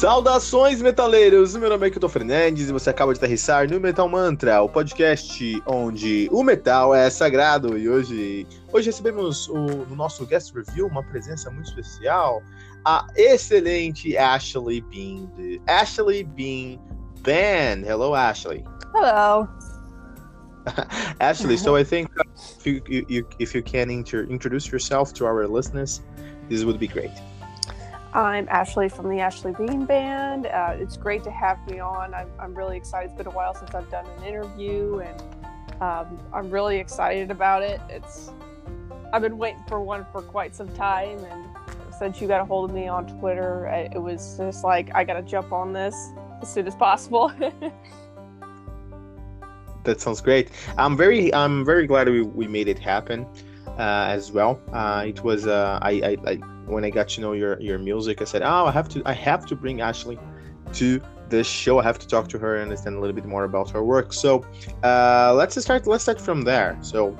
Saudações, metaleiros! Meu nome é Kilton Fernandes e você acaba de aterrissar no Metal Mantra, o podcast onde o metal é sagrado. E hoje, hoje recebemos o, no nosso guest review uma presença muito especial, a excelente Ashley Bean, Ashley Bean Band. Hello, Ashley. Hello. Ashley, so I think if you, you, if you can inter- introduce yourself to our listeners, this would be great. I'm Ashley from the Ashley Bean Band. Uh, it's great to have me on. I'm, I'm, really excited. It's been a while since I've done an interview, and um, I'm really excited about it. It's I've been waiting for one for quite some time, and since you got a hold of me on Twitter, it was just like I got to jump on this as soon as possible. that sounds great. I'm very I'm very glad we, we made it happen uh, as well. Uh, it was uh, I, I, I when I got to know your your music, I said, oh, I have to I have to bring Ashley to this show. I have to talk to her and understand a little bit more about her work. So uh, let's start. Let's start from there. So,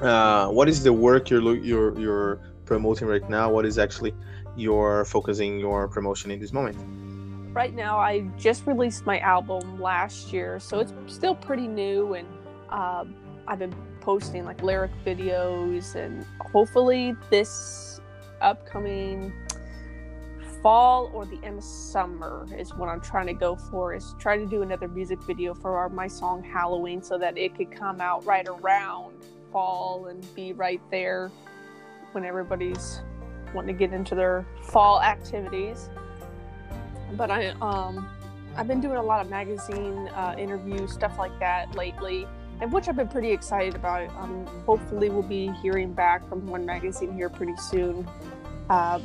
uh, what is the work you're you're you're promoting right now? What is actually your focusing your promotion in this moment? Right now, I just released my album last year, so it's still pretty new, and uh, I've been posting like lyric videos, and hopefully this upcoming fall or the end of summer is what I'm trying to go for. Is try to do another music video for our, my song Halloween, so that it could come out right around fall and be right there when everybody's wanting to get into their fall activities. But I um I've been doing a lot of magazine uh, interviews, stuff like that lately and which I've been pretty excited about. Um, hopefully, we'll be hearing back from one magazine here pretty soon. Uh,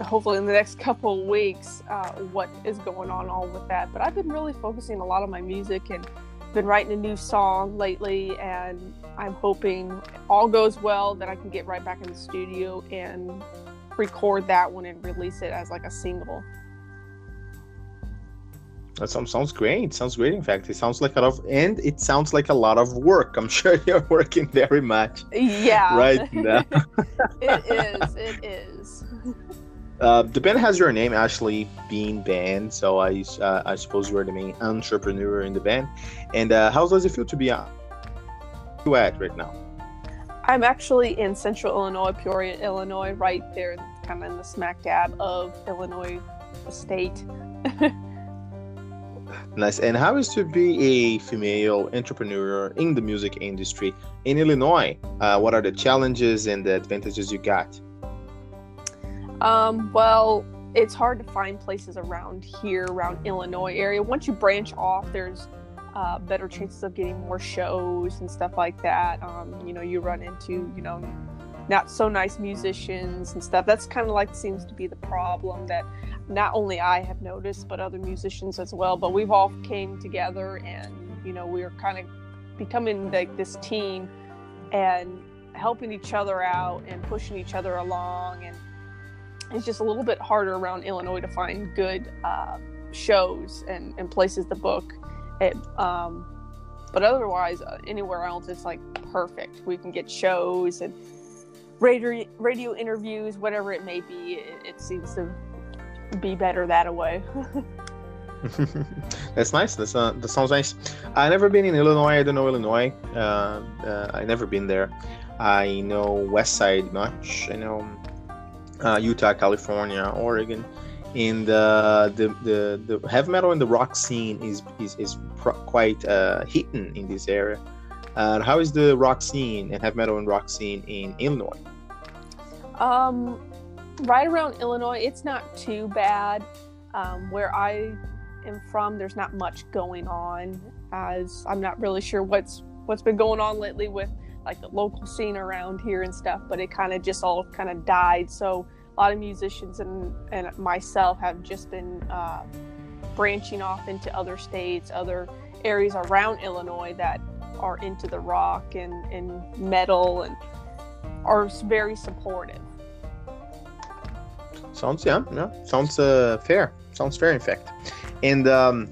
hopefully, in the next couple of weeks, uh, what is going on all with that. But I've been really focusing a lot on my music and been writing a new song lately, and I'm hoping all goes well that I can get right back in the studio and record that one and release it as like a single. That sounds, sounds great. Sounds great. In fact, it sounds like a lot of, and it sounds like a lot of work. I'm sure you're working very much. Yeah. Right now. it is. It is. Uh, the band has your name, Ashley Bean Band. So I, uh, I suppose you are the main entrepreneur in the band. And uh, how does it feel to be a at right now? I'm actually in Central Illinois, Peoria, Illinois, right there, kind of in the smack dab of Illinois State. Nice. And how is to be a female entrepreneur in the music industry in Illinois? Uh, what are the challenges and the advantages you got? Um, well, it's hard to find places around here, around Illinois area. Once you branch off, there's uh, better chances of getting more shows and stuff like that. Um, you know, you run into, you know, not so nice musicians and stuff. That's kind of like seems to be the problem that not only I have noticed, but other musicians as well. But we've all came together, and you know, we're kind of becoming like this team and helping each other out and pushing each other along. And it's just a little bit harder around Illinois to find good uh, shows and, and places to book. It, um, but otherwise, uh, anywhere else, it's like perfect. We can get shows and radio radio interviews, whatever it may be. It, it seems to be better that way. That's nice. That's uh, that sounds nice. I never been in Illinois. I don't know Illinois. Uh, uh, I never been there. I know West Side much. I know uh, Utah, California, Oregon. And uh, the, the the heavy metal and the rock scene is is, is pro- quite uh, hidden in this area. Uh, how is the rock scene and heavy metal and rock scene in Illinois? Um, right around Illinois, it's not too bad. Um, where I am from, there's not much going on. As I'm not really sure what's what's been going on lately with like the local scene around here and stuff, but it kind of just all kind of died. So a lot of musicians and and myself have just been uh, branching off into other states, other areas around Illinois that are into the rock and, and metal and are very supportive. Sounds yeah, yeah. Sounds uh, fair. Sounds fair, in fact. And um,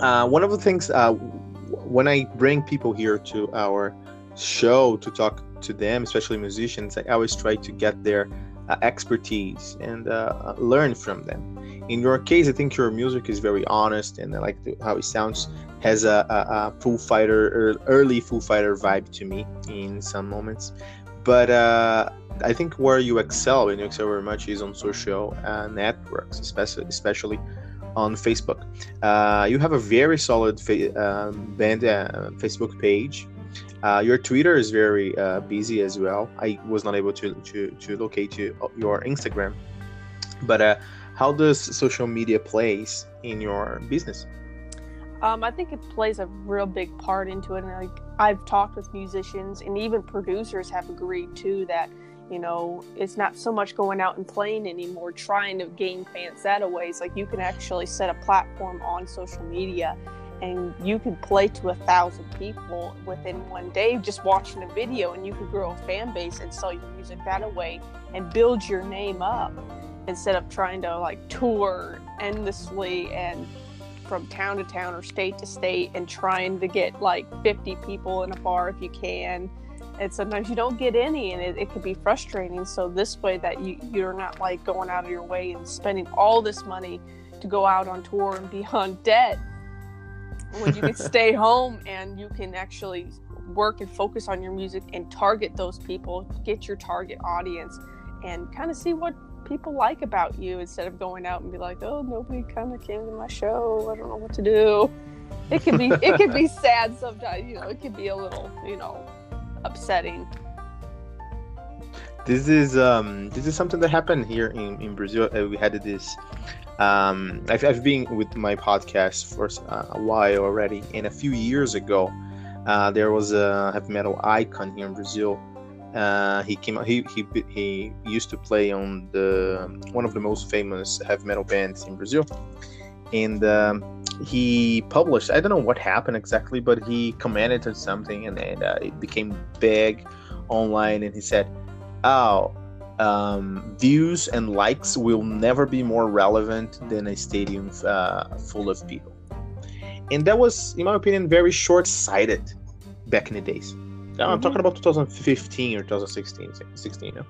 uh, one of the things uh, when I bring people here to our show to talk to them, especially musicians, I always try to get their uh, expertise and uh, learn from them. In your case, I think your music is very honest, and I like the, how it sounds. Has a, a, a Foo Fighter, early Foo Fighter vibe to me in some moments, but uh, I think where you excel and you excel very much is on social uh, networks, especially especially on Facebook. Uh, you have a very solid fa- um, band uh, Facebook page. Uh, your Twitter is very uh, busy as well. I was not able to to, to locate you, your Instagram, but how does social media plays in your business? Um, I think it plays a real big part into it. And like I've talked with musicians and even producers have agreed too that you know it's not so much going out and playing anymore, trying to gain fans that way. It's like you can actually set a platform on social media and you can play to a thousand people within one day just watching a video and you could grow a fan base and sell your music that way and build your name up instead of trying to like tour endlessly and from town to town or state to state and trying to get like 50 people in a bar if you can. And sometimes you don't get any and it, it can be frustrating. So this way that you you're not like going out of your way and spending all this money to go out on tour and be on debt. When you can stay home and you can actually work and focus on your music and target those people get your target audience and kind of see what people like about you instead of going out and be like, oh, nobody kind of came to my show. I don't know what to do. It can be it can be sad sometimes. You know, it can be a little you know upsetting. This is um this is something that happened here in in Brazil. Uh, we had this. Um, I've, I've been with my podcast for uh, a while already, and a few years ago, uh, there was a heavy metal icon here in Brazil uh, he came he, he he used to play on the one of the most famous heavy metal bands in Brazil, and um, he published. I don't know what happened exactly, but he commented on something, and, and uh, it became big online. And he said, "Oh, um, views and likes will never be more relevant than a stadium uh, full of people." And that was, in my opinion, very short-sighted back in the days I'm mm-hmm. talking about 2015 or 2016, 16. You know?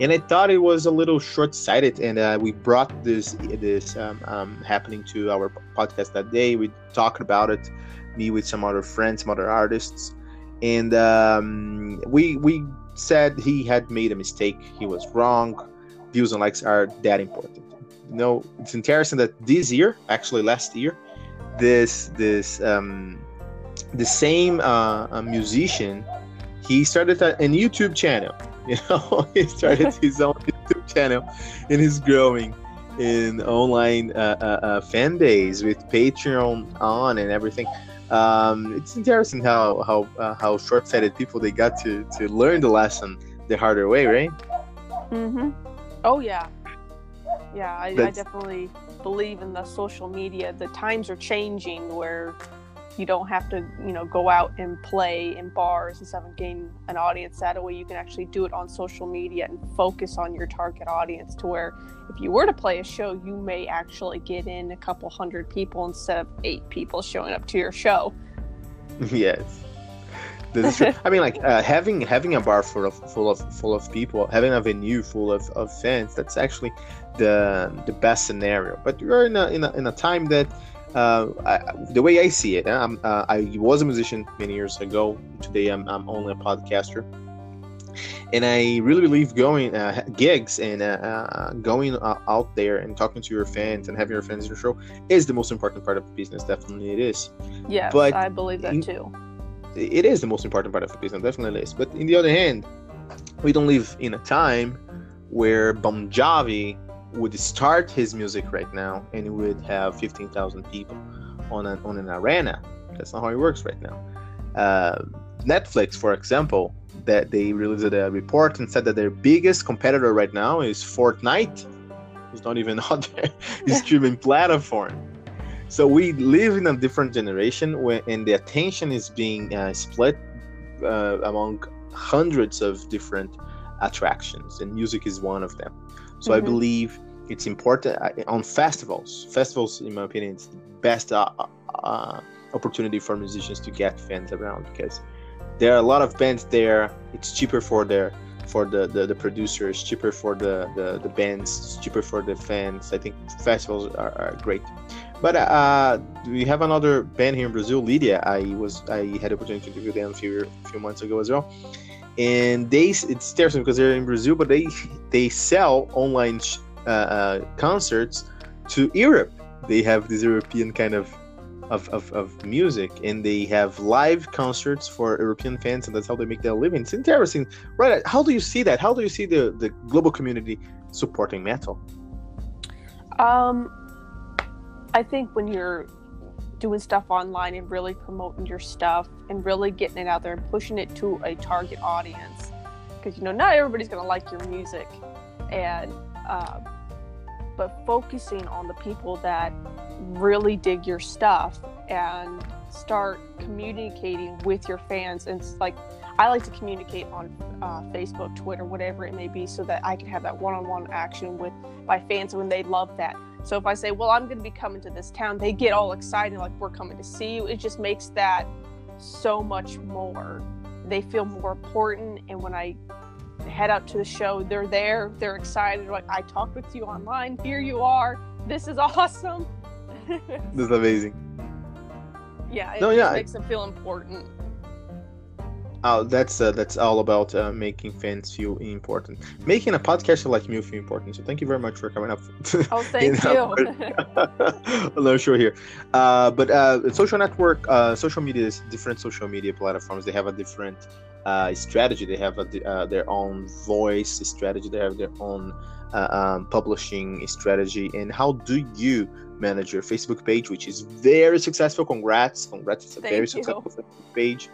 And I thought it was a little short-sighted, and uh, we brought this this um, um, happening to our podcast that day. We talked about it, me with some other friends, some other artists, and um, we we said he had made a mistake. He was wrong. Views and likes are that important. You know, it's interesting that this year, actually last year, this this um, the same uh, musician, he started a, a YouTube channel. You know, he started his own YouTube channel, and he's growing in online uh, uh, uh, fan base with Patreon on and everything. Um, it's interesting how how uh, how short-sighted people they got to to learn the lesson the harder way, right? Mm-hmm. Oh yeah, yeah. I, I definitely believe in the social media. The times are changing where you don't have to you know go out and play in bars and stuff and gain an audience that way you can actually do it on social media and focus on your target audience to where if you were to play a show you may actually get in a couple hundred people instead of eight people showing up to your show yes This is true. I mean, like uh, having having a bar full of full of full of people, having a venue full of, of fans. That's actually the the best scenario. But you're in a in a, in a time that. Uh, I, the way I see it, uh, i was a musician many years ago. Today, I'm, I'm only a podcaster and I really believe going uh, gigs and uh, uh, going uh, out there and talking to your fans and having your fans in your show is the most important part of the business. Definitely, it is. Yeah, but I believe that in, too. It is the most important part of the business. Definitely is. But in the other hand, we don't live in a time where Bon Jovi would start his music right now and he would have 15,000 people on an on an arena. That's not how it works right now. Uh, Netflix, for example, that they released a report and said that their biggest competitor right now is Fortnite. It's not even on their streaming platform. So we live in a different generation where, and the attention is being uh, split uh, among hundreds of different attractions, and music is one of them. So mm-hmm. I believe it's important uh, on festivals. Festivals, in my opinion, it's the best uh, uh, opportunity for musicians to get fans around because there are a lot of bands there. It's cheaper for their for the, the, the producers, cheaper for the, the, the bands, cheaper for the fans. I think festivals are, are great. But uh, we have another band here in Brazil, Lydia. I was I had the opportunity to interview them a few a few months ago as well, and they it's interesting because they're in Brazil, but they they sell online uh, uh, concerts to Europe. They have this European kind of of, of, of music and they have live concerts for European fans and that's how they make their living. It's interesting, right? How do you see that? How do you see the, the global community supporting metal? Um, I think when you're doing stuff online and really promoting your stuff and really getting it out there and pushing it to a target audience, because you know not everybody's gonna like your music, and uh, but focusing on the people that really dig your stuff and start communicating with your fans and it's like i like to communicate on uh, facebook twitter whatever it may be so that i can have that one-on-one action with my fans when they love that. So if i say well i'm going to be coming to this town they get all excited like we're coming to see you. It just makes that so much more they feel more important and when i head out to the show they're there they're excited like i talked with you online here you are this is awesome this is amazing. Yeah, it no, yeah, makes them feel important. Oh, that's uh, that's all about uh, making fans feel important, making a podcaster like me feel important. So thank you very much for coming up. Oh, thank you. the show here, uh, but uh, social network, uh, social media is different. Social media platforms they have a different uh, strategy. They have a, uh, their own voice strategy. They have their own uh, um, publishing strategy. And how do you manage your Facebook page, which is very successful? Congrats! Congrats! It's a Thank very you. successful Facebook page.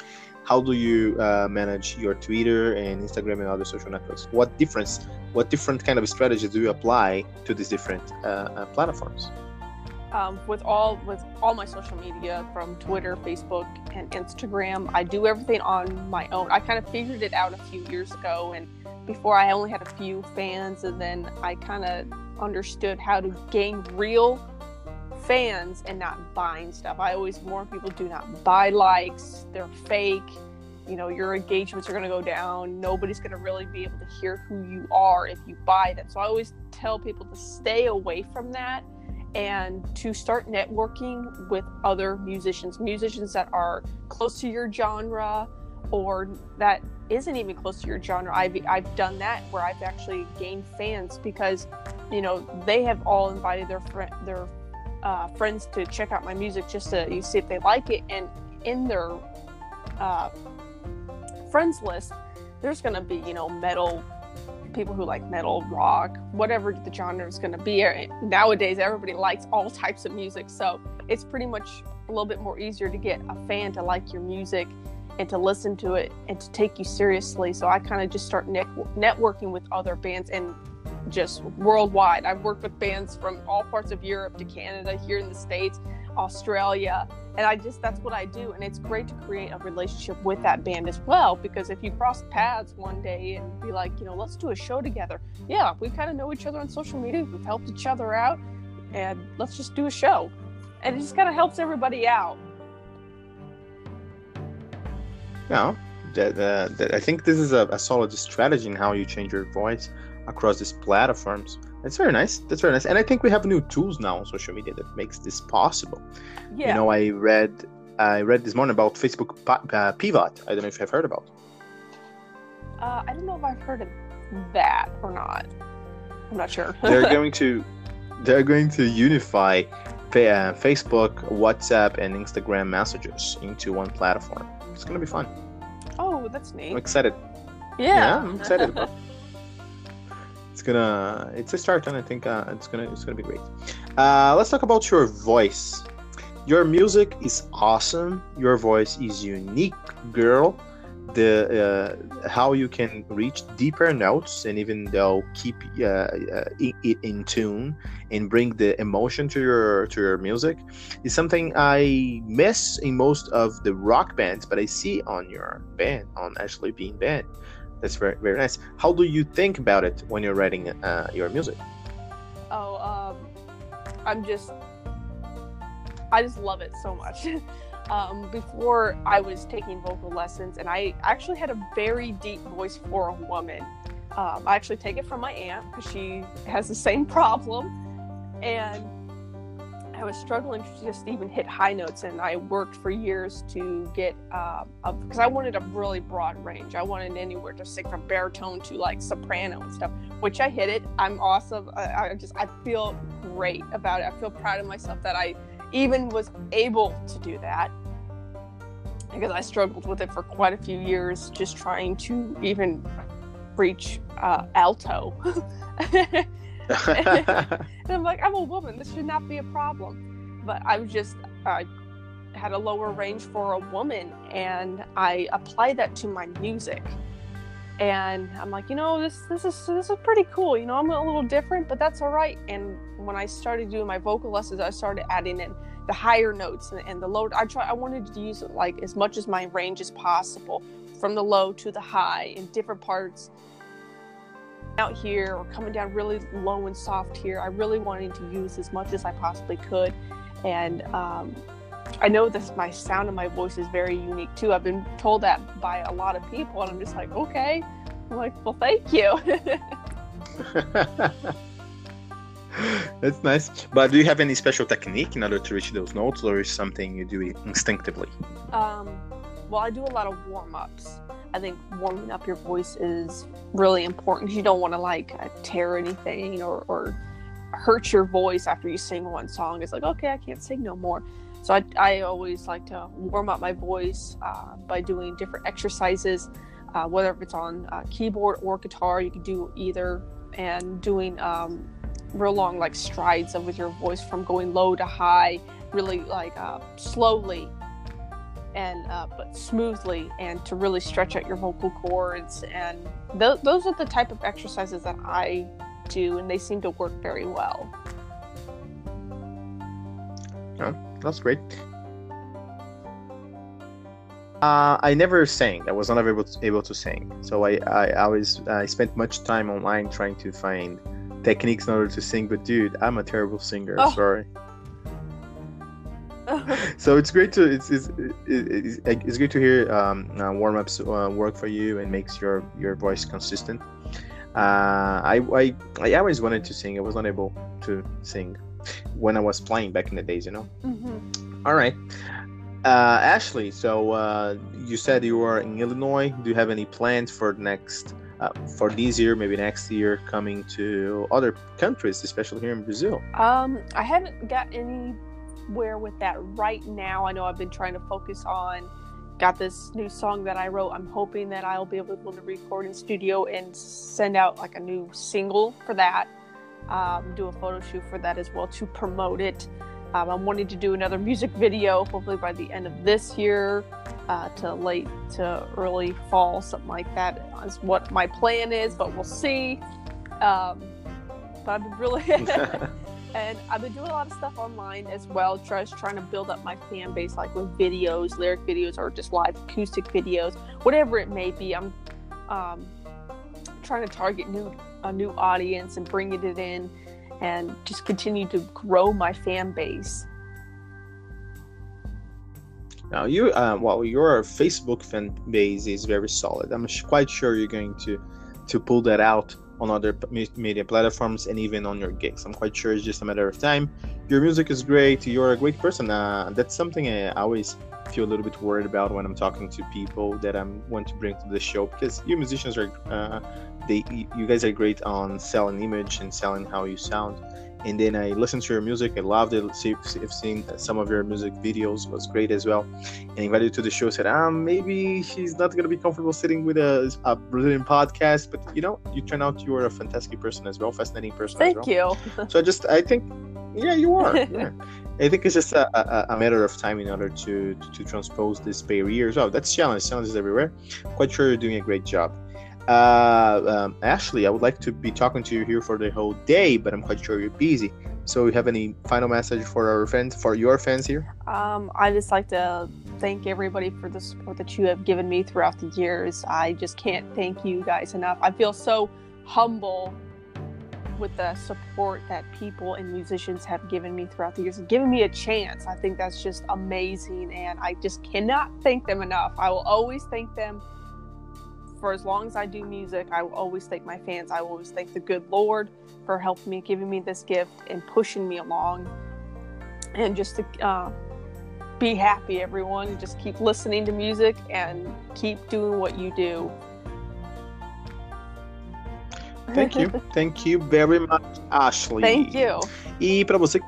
How do you uh, manage your Twitter and Instagram and other social networks? What difference? What different kind of strategies do you apply to these different uh, uh, platforms? um, with all with all my social media from Twitter, Facebook, and Instagram. I do everything on my own. I kind of figured it out a few years ago, and before I only had a few fans, and then I kind of understood how to gain real fans and not buying stuff. I always warn people: do not buy likes; they're fake. You know, your engagements are going to go down. Nobody's going to really be able to hear who you are if you buy them. So I always tell people to stay away from that and to start networking with other musicians, musicians that are close to your genre or that isn't even close to your genre. I've, I've done that where I've actually gained fans because, you know, they have all invited their friend, their uh, friends to check out my music just to you see if they like it. And in their uh, friends list, there's going to be, you know, metal people who like metal, rock, whatever the genre is going to be. Nowadays, everybody likes all types of music, so it's pretty much a little bit more easier to get a fan to like your music and to listen to it and to take you seriously. So I kind of just start net- networking with other bands and just worldwide. I've worked with bands from all parts of Europe to Canada, here in the States, Australia, and I just that's what I do. And it's great to create a relationship with that band as well because if you cross paths one day and be like, you know, let's do a show together. Yeah, we kind of know each other on social media. We've helped each other out, and let's just do a show. And it just kind of helps everybody out. Yeah, that, uh, that I think this is a, a solid strategy in how you change your voice across these platforms. That's very nice. That's very nice. And I think we have new tools now on social media that makes this possible. Yeah. You know, I read I read this morning about Facebook uh, Pivot. I don't know if you've heard about. uh, I don't know if I've heard of that or not. I'm not sure. They're going to they're going to unify uh, Facebook, WhatsApp, and Instagram messages into one platform. It's gonna be fun. oh, that's neat. I'm excited. Yeah. yeah I'm excited. About it. It's gonna it's a start, and I think uh, it's gonna it's gonna be great. Uh, let's talk about your voice. Your music is awesome. Your voice is unique, girl. The uh, how you can reach deeper notes and even though keep uh, uh, it in tune and bring the emotion to your to your music is something I miss in most of the rock bands, but I see on your band on Ashley Bean band. That's very very nice. How do you think about it when you're writing uh, your music? Oh, um, I'm just, I just love it so much. um, before I was taking vocal lessons, and I actually had a very deep voice for a woman. Um, I actually take it from my aunt because she has the same problem, and I was struggling to just even hit high notes, and I worked for years to get because I wanted a really broad range. I wanted anywhere to sing from baritone to like soprano and stuff, which I hit it. I'm awesome. I, I just I feel great about it. I feel proud of myself that I even was able to do that because I struggled with it for quite a few years, just trying to even reach uh, alto. and I'm like, I'm a woman. This should not be a problem. But I was just, I had a lower range for a woman, and I applied that to my music. And I'm like, you know, this this is this is pretty cool. You know, I'm a little different, but that's all right. And when I started doing my vocal lessons, I started adding in the higher notes and, and the low. I try. I wanted to use like as much as my range as possible, from the low to the high in different parts out here or coming down really low and soft here. I really wanted to use as much as I possibly could. And um, I know this my sound and my voice is very unique too. I've been told that by a lot of people, and I'm just like, okay. I'm like, well, thank you. That's nice. But do you have any special technique in order to reach those notes, or is something you do instinctively? um, well, I do a lot of warm ups. I think warming up your voice is really important. You don't want to like uh, tear anything or, or hurt your voice after you sing one song. It's like, okay, I can't sing no more. So I, I always like to warm up my voice uh, by doing different exercises, uh, whether it's on uh, keyboard or guitar. You can do either, and doing um, real long like strides of with your voice from going low to high, really like uh, slowly and uh, but smoothly, and to really stretch out your vocal cords. And th- those are the type of exercises that I do, and they seem to work very well. oh That's great. Uh, I never sang. I was not able to, able to sing. So I, I always I spent much time online trying to find techniques in order to sing. But dude, I'm a terrible singer. Oh. Sorry. So it's great to it's it's, it's, it's great to hear um, uh, warm ups uh, work for you and makes your your voice consistent. Uh, I, I I always wanted to sing. I was not able to sing when I was playing back in the days. You know. Mhm. All right. Uh, Ashley, so uh, you said you are in Illinois. Do you have any plans for next, uh, for this year, maybe next year, coming to other countries, especially here in Brazil? Um, I haven't got anywhere with that right now. I know I've been trying to focus on. Got this new song that I wrote. I'm hoping that I'll be able to record in studio and send out like a new single for that. Um, do a photo shoot for that as well to promote it. Um, I'm wanting to do another music video, hopefully by the end of this year, uh, to late to early fall, something like that is what my plan is. But we'll see. Um, but I'm really and I've been doing a lot of stuff online as well, just trying to build up my fan base, like with videos, lyric videos, or just live acoustic videos, whatever it may be. I'm um, trying to target new a new audience and bringing it in, and just continue to grow my fan base. Now, you, uh, well, your Facebook fan base is very solid. I'm quite sure you're going to to pull that out on other media platforms and even on your gigs. I'm quite sure it's just a matter of time. Your music is great. You're a great person. Uh, that's something I always feel a little bit worried about when I'm talking to people that I want to bring to the show because you musicians are, uh, they, you guys are great on selling image and selling how you sound and then I listened to your music. I loved it. See, I've seen some of your music videos was great as well. And invited to the show. Said, um, maybe she's not gonna be comfortable sitting with a, a Brazilian podcast, but you know, you turn out you are a fantastic person as well, fascinating person. Thank well. you. so I just, I think, yeah, you are. Yeah. I think it's just a, a, a, matter of time in order to, to, to transpose this barrier. So that's challenge. Challenges everywhere. Quite sure you're doing a great job. Uh, um, Ashley, I would like to be talking to you here for the whole day, but I'm quite sure you're busy. So, you have any final message for our fans, for your fans here? Um, I just like to thank everybody for the support that you have given me throughout the years. I just can't thank you guys enough. I feel so humble with the support that people and musicians have given me throughout the years and given me a chance. I think that's just amazing, and I just cannot thank them enough. I will always thank them for as long as I do music, I will always thank my fans. I will always thank the good Lord for helping me, giving me this gift, and pushing me along. And just to uh, be happy, everyone. Just keep listening to music and keep doing what you do. Thank you. Thank you very much, Ashley. Thank you. E para você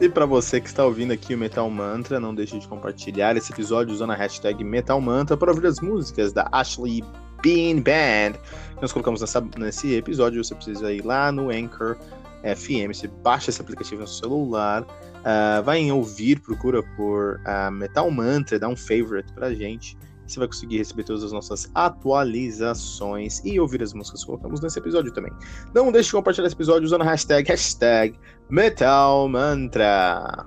E para você que está ouvindo aqui o Metal Mantra, não deixe de compartilhar esse episódio usando a hashtag Metal Mantra para ouvir as músicas da Ashley Bean Band. Nós colocamos nessa, nesse episódio. Você precisa ir lá no Anchor FM, você baixa esse aplicativo no seu celular, uh, vai em ouvir, procura por uh, Metal Mantra, dá um favorite pra gente. Você vai conseguir receber todas as nossas atualizações e ouvir as músicas que colocamos nesse episódio também. Não deixe de compartilhar esse episódio usando a hashtag, hashtag Metal Mantra.